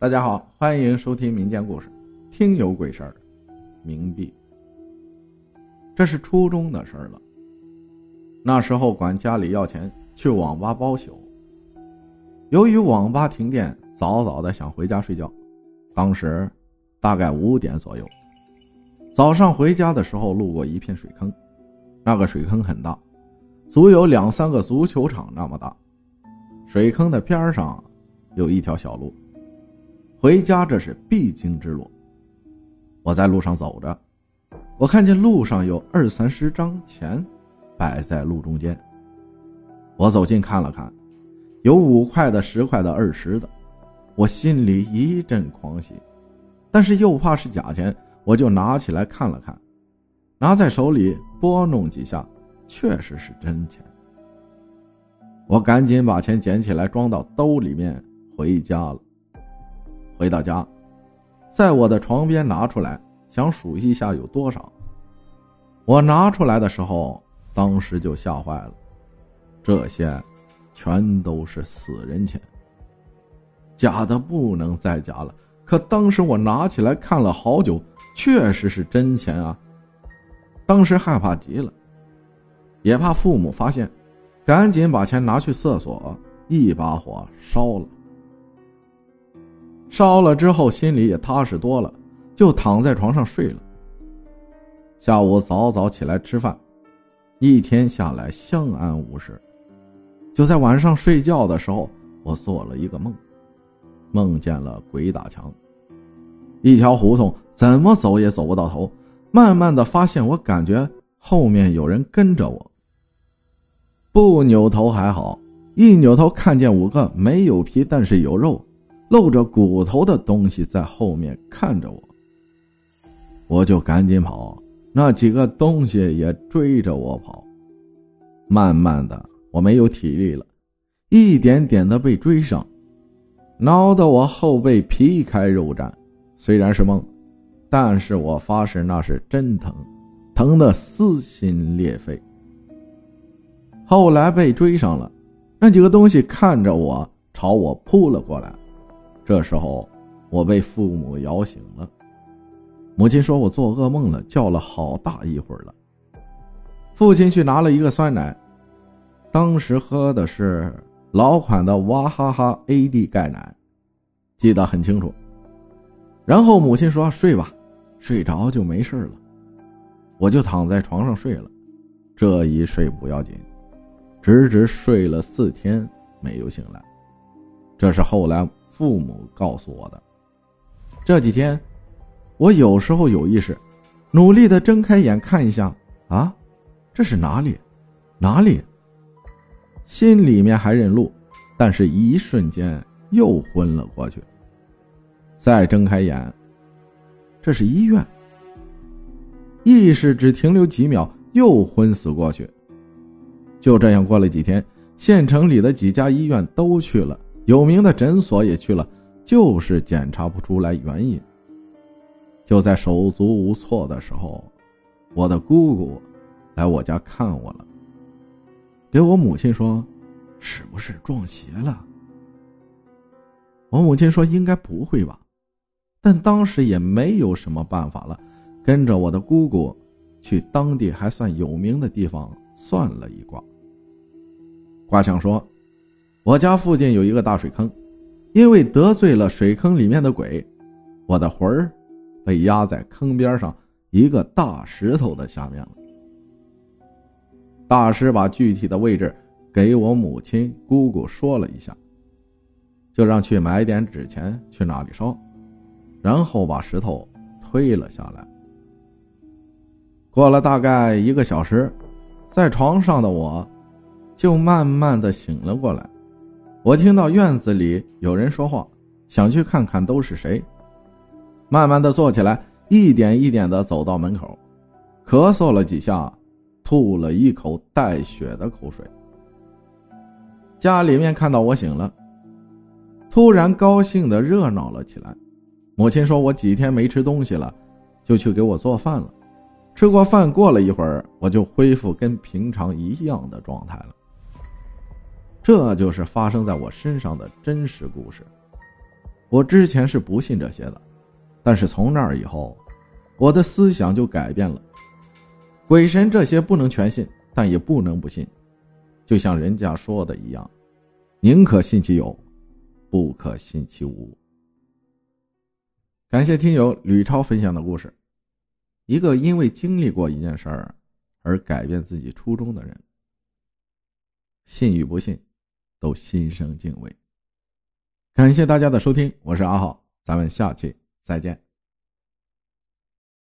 大家好，欢迎收听民间故事，听有鬼事儿。冥币，这是初中的事儿了。那时候管家里要钱去网吧包宿，由于网吧停电，早早的想回家睡觉。当时大概五点左右，早上回家的时候路过一片水坑，那个水坑很大，足有两三个足球场那么大。水坑的边上有一条小路。回家这是必经之路。我在路上走着，我看见路上有二三十张钱摆在路中间。我走近看了看，有五块的、十块的、二十的，我心里一阵狂喜，但是又怕是假钱，我就拿起来看了看，拿在手里拨弄几下，确实是真钱。我赶紧把钱捡起来装到兜里面回家了。回到家，在我的床边拿出来，想数一下有多少。我拿出来的时候，当时就吓坏了，这些全都是死人钱，假的不能再假了。可当时我拿起来看了好久，确实是真钱啊！当时害怕极了，也怕父母发现，赶紧把钱拿去厕所，一把火烧了。烧了之后，心里也踏实多了，就躺在床上睡了。下午早早起来吃饭，一天下来相安无事。就在晚上睡觉的时候，我做了一个梦，梦见了鬼打墙，一条胡同怎么走也走不到头。慢慢的发现，我感觉后面有人跟着我。不扭头还好，一扭头看见五个没有皮但是有肉。露着骨头的东西在后面看着我，我就赶紧跑，那几个东西也追着我跑。慢慢的，我没有体力了，一点点的被追上，挠得我后背皮开肉绽。虽然是梦，但是我发誓那是真疼，疼得撕心裂肺。后来被追上了，那几个东西看着我，朝我扑了过来。这时候，我被父母摇醒了。母亲说我做噩梦了，叫了好大一会儿了。父亲去拿了一个酸奶，当时喝的是老款的娃哈哈 AD 钙奶，记得很清楚。然后母亲说睡吧，睡着就没事了。我就躺在床上睡了，这一睡不要紧，直直睡了四天没有醒来。这是后来。父母告诉我的，这几天，我有时候有意识，努力的睁开眼看一下，啊，这是哪里？哪里？心里面还认路，但是一瞬间又昏了过去。再睁开眼，这是医院。意识只停留几秒，又昏死过去。就这样过了几天，县城里的几家医院都去了。有名的诊所也去了，就是检查不出来原因。就在手足无措的时候，我的姑姑来我家看我了，给我母亲说：“是不是撞邪了？”我母亲说：“应该不会吧。”但当时也没有什么办法了，跟着我的姑姑去当地还算有名的地方算了一卦。卦象说。我家附近有一个大水坑，因为得罪了水坑里面的鬼，我的魂儿被压在坑边上一个大石头的下面了。大师把具体的位置给我母亲、姑姑说了一下，就让去买点纸钱去那里烧，然后把石头推了下来。过了大概一个小时，在床上的我，就慢慢的醒了过来。我听到院子里有人说话，想去看看都是谁。慢慢的坐起来，一点一点的走到门口，咳嗽了几下，吐了一口带血的口水。家里面看到我醒了，突然高兴的热闹了起来。母亲说我几天没吃东西了，就去给我做饭了。吃过饭，过了一会儿，我就恢复跟平常一样的状态了。这就是发生在我身上的真实故事。我之前是不信这些的，但是从那儿以后，我的思想就改变了。鬼神这些不能全信，但也不能不信。就像人家说的一样，宁可信其有，不可信其无。感谢听友吕超分享的故事，一个因为经历过一件事儿而改变自己初衷的人。信与不信，都心生敬畏。感谢大家的收听，我是阿浩，咱们下期再见。